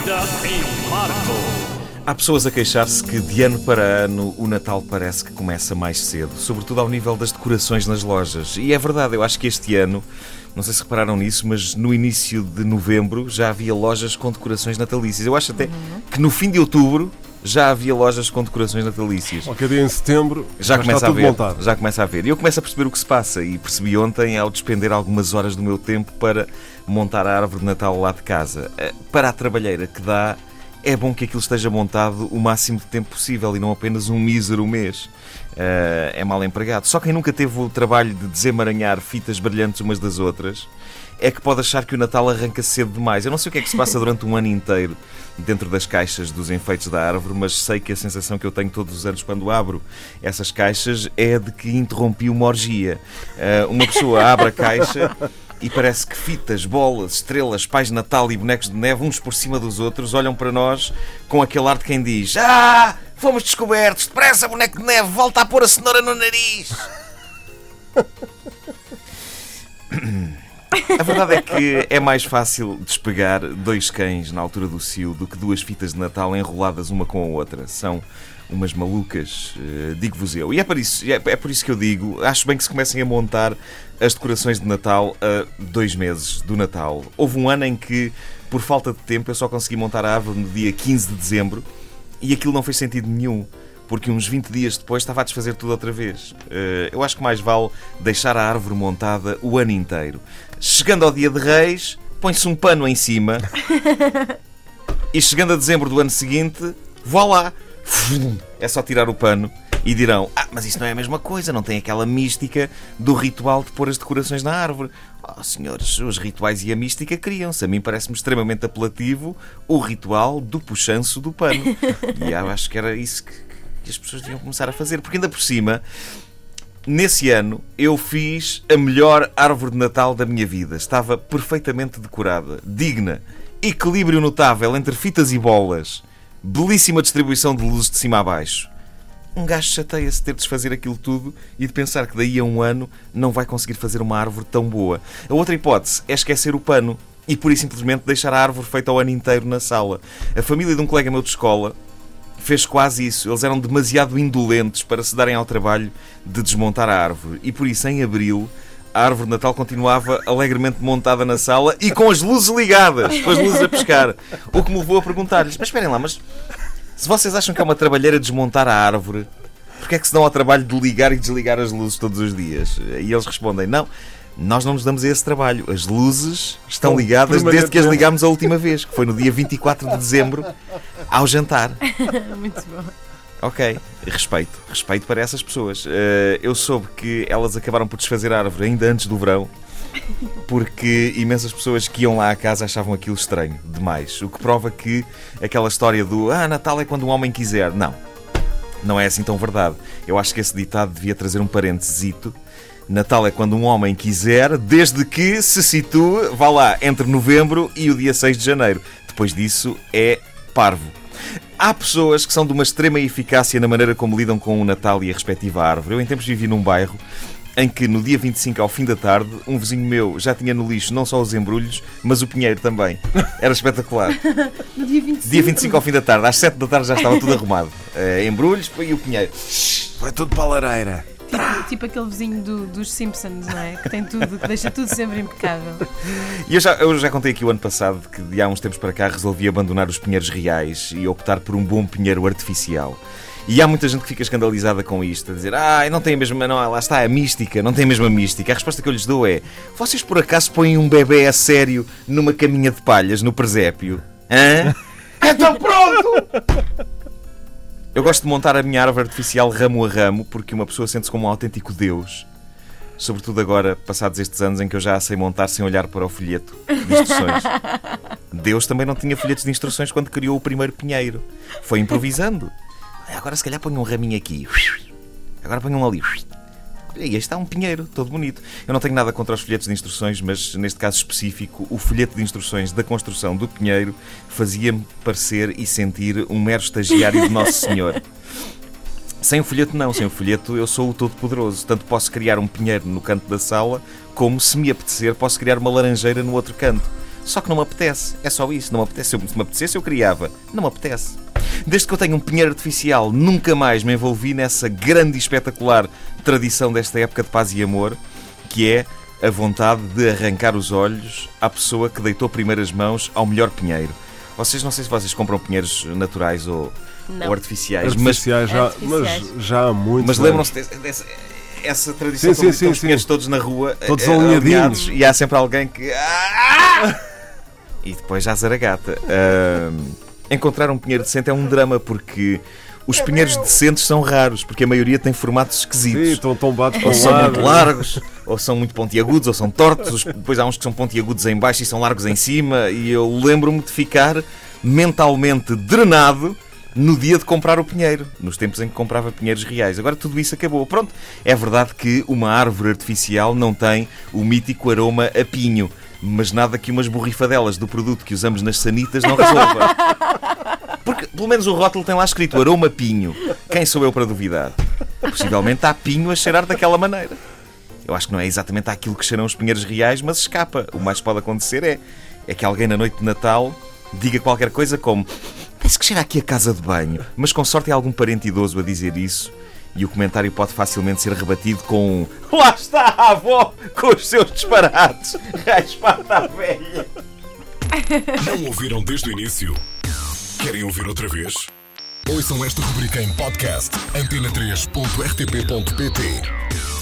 vida em Marco. Há pessoas a queixar-se que de ano para ano o Natal parece que começa mais cedo, sobretudo ao nível das decorações nas lojas. E é verdade, eu acho que este ano, não sei se repararam nisso, mas no início de novembro já havia lojas com decorações natalícias. Eu acho até que no fim de outubro já havia lojas com decorações natalícias. Qualquer dia em setembro Já, já começa a ver, montado. já começa a ver. E eu começo a perceber o que se passa e percebi ontem ao despender algumas horas do meu tempo para montar a árvore de Natal lá de casa. Eh, Para a trabalheira que dá, é bom que aquilo esteja montado o máximo de tempo possível e não apenas um mísero mês. Eh, é mal empregado. Só quem nunca teve o trabalho de desemaranhar fitas brilhantes umas das outras é que pode achar que o Natal arranca cedo demais. Eu não sei o que é que se passa durante um ano inteiro dentro das caixas dos enfeites da árvore, mas sei que a sensação que eu tenho todos os anos quando abro essas caixas é de que interrompi uma orgia. Eh, uma pessoa abre a caixa e parece que fitas, bolas, estrelas, pais de Natal e bonecos de neve, uns por cima dos outros, olham para nós com aquele ar de quem diz: Ah! Fomos descobertos! Depressa, boneco de neve, volta a pôr a cenoura no nariz! A verdade é que é mais fácil despegar dois cães na altura do cio do que duas fitas de Natal enroladas uma com a outra. São umas malucas, eh, digo-vos eu. E é por, isso, é, é por isso que eu digo: acho bem que se comecem a montar as decorações de Natal a dois meses do Natal. Houve um ano em que, por falta de tempo, eu só consegui montar a árvore no dia 15 de dezembro e aquilo não fez sentido nenhum. Porque uns 20 dias depois estava a desfazer tudo outra vez. Eh, eu acho que mais vale deixar a árvore montada o ano inteiro. Chegando ao dia de Reis, põe-se um pano em cima. e chegando a dezembro do ano seguinte, vá lá. É só tirar o pano e dirão: Ah, mas isso não é a mesma coisa, não tem aquela mística do ritual de pôr as decorações na árvore. Oh, senhores, os rituais e a mística criam-se. A mim parece-me extremamente apelativo o ritual do puxanço do pano. E eu acho que era isso que, que as pessoas deviam começar a fazer, porque ainda por cima. Nesse ano eu fiz a melhor árvore de Natal da minha vida. Estava perfeitamente decorada, digna, equilíbrio notável entre fitas e bolas, belíssima distribuição de luzes de cima a baixo. Um gajo chateia-se de ter de desfazer aquilo tudo e de pensar que daí a um ano não vai conseguir fazer uma árvore tão boa. A outra hipótese é esquecer o pano e pura e simplesmente deixar a árvore feita ao ano inteiro na sala. A família de um colega meu de escola fez quase isso. Eles eram demasiado indolentes para se darem ao trabalho de desmontar a árvore. E por isso, em abril, a árvore de Natal continuava alegremente montada na sala e com as luzes ligadas, com as luzes a pescar. O que me levou a perguntar-lhes: Mas esperem lá, mas se vocês acham que é uma trabalheira desmontar a árvore, porquê é que se dão ao trabalho de ligar e desligar as luzes todos os dias? E eles respondem: Não. Nós não nos damos a esse trabalho. As luzes estão ligadas desde que as ligámos a última vez, que foi no dia 24 de dezembro, ao jantar. Muito bom. Ok, respeito, respeito para essas pessoas. Eh, eu soube que elas acabaram por desfazer a árvore ainda antes do verão, porque imensas pessoas que iam lá à casa achavam aquilo estranho demais. O que prova que aquela história do Ah, Natal é quando um homem quiser. Não, não é assim tão verdade. Eu acho que esse ditado devia trazer um parentesito. Natal é quando um homem quiser, desde que se situe, vá lá, entre novembro e o dia 6 de janeiro. Depois disso é parvo. Há pessoas que são de uma extrema eficácia na maneira como lidam com o Natal e a respectiva árvore. Eu em tempos vivi num bairro em que no dia 25 ao fim da tarde, um vizinho meu já tinha no lixo não só os embrulhos, mas o pinheiro também. Era espetacular. No dia 25. Dia 25 ao fim da tarde, às 7 da tarde já estava tudo arrumado. Eh, embrulhos e o pinheiro. Vai tudo para a lareira. Tipo, tipo aquele vizinho do- dos Simpsons, não é? Que tem tudo, que deixa tudo sempre impecável. E eu já, eu já contei aqui o ano passado que de há uns tempos para cá resolvi abandonar os pinheiros reais e optar por um bom pinheiro artificial. E há muita gente que fica escandalizada com isto, a dizer, ah, não tem a mesma, não, lá está a mística, não tem a mesma mística. A resposta que eu lhes dou é, vocês por acaso põem um bebê a sério numa caminha de palhas no presépio? Hã? então pronto! Eu gosto de montar a minha árvore artificial ramo a ramo porque uma pessoa sente-se como um autêntico Deus. Sobretudo agora, passados estes anos em que eu já a sei montar sem olhar para o folheto de instruções. Deus também não tinha folhetos de instruções quando criou o primeiro pinheiro. Foi improvisando. Agora se calhar ponho um raminho aqui. Agora ponho um ali. E aí está um pinheiro, todo bonito. Eu não tenho nada contra os folhetos de instruções, mas neste caso específico, o folheto de instruções da construção do pinheiro fazia-me parecer e sentir um mero estagiário de Nosso Senhor. Sem o folheto, não. Sem o folheto, eu sou o todo-poderoso. Tanto posso criar um pinheiro no canto da sala, como, se me apetecer, posso criar uma laranjeira no outro canto. Só que não me apetece. É só isso. Não me apetece. Se me apetecesse, eu criava. Não me apetece. Desde que eu tenho um pinheiro artificial, nunca mais me envolvi nessa grande e espetacular tradição desta época de paz e amor, que é a vontade de arrancar os olhos à pessoa que deitou primeiras mãos ao melhor pinheiro. Vocês, não sei se vocês compram pinheiros naturais ou, ou artificiais, mas Artificiais já, Artificiais. mas já há muito. mas lembram-se dessa, essa tradição Sim, sim, sim, sim. pinheiros todos na rua, Todos alinhadinhos. alinhados, e há sempre alguém que. Ah! E depois já zaragata. Ahm, encontrar um pinheiro decente é um drama porque os pinheiros decentes são raros, porque a maioria tem formatos Sim, esquisitos. estão tombados Ou são lado. muito largos, ou são muito pontiagudos, ou são tortos. Os- Depois há uns que são pontiagudos em baixo e são largos em cima. E eu lembro-me de ficar mentalmente drenado no dia de comprar o pinheiro, nos tempos em que comprava pinheiros reais. Agora tudo isso acabou. Pronto, é verdade que uma árvore artificial não tem o mítico aroma a pinho, mas nada que umas borrifadelas do produto que usamos nas sanitas não resolva. Porque pelo menos o rótulo tem lá escrito aroma pinho. Quem sou eu para duvidar? Possivelmente há pinho a cheirar daquela maneira. Eu acho que não é exatamente aquilo que cheiram os pinheiros reais, mas escapa. O mais que pode acontecer é, é que alguém na noite de Natal diga qualquer coisa como Parece que cheira aqui a casa de banho. Mas com sorte é algum parente idoso a dizer isso e o comentário pode facilmente ser rebatido com um Lá está a avó com os seus disparates. Raspata a velha. Não ouviram desde o início? Querem ouvir outra vez? Ouçam esta rubrica em podcast antena3.rtp.pt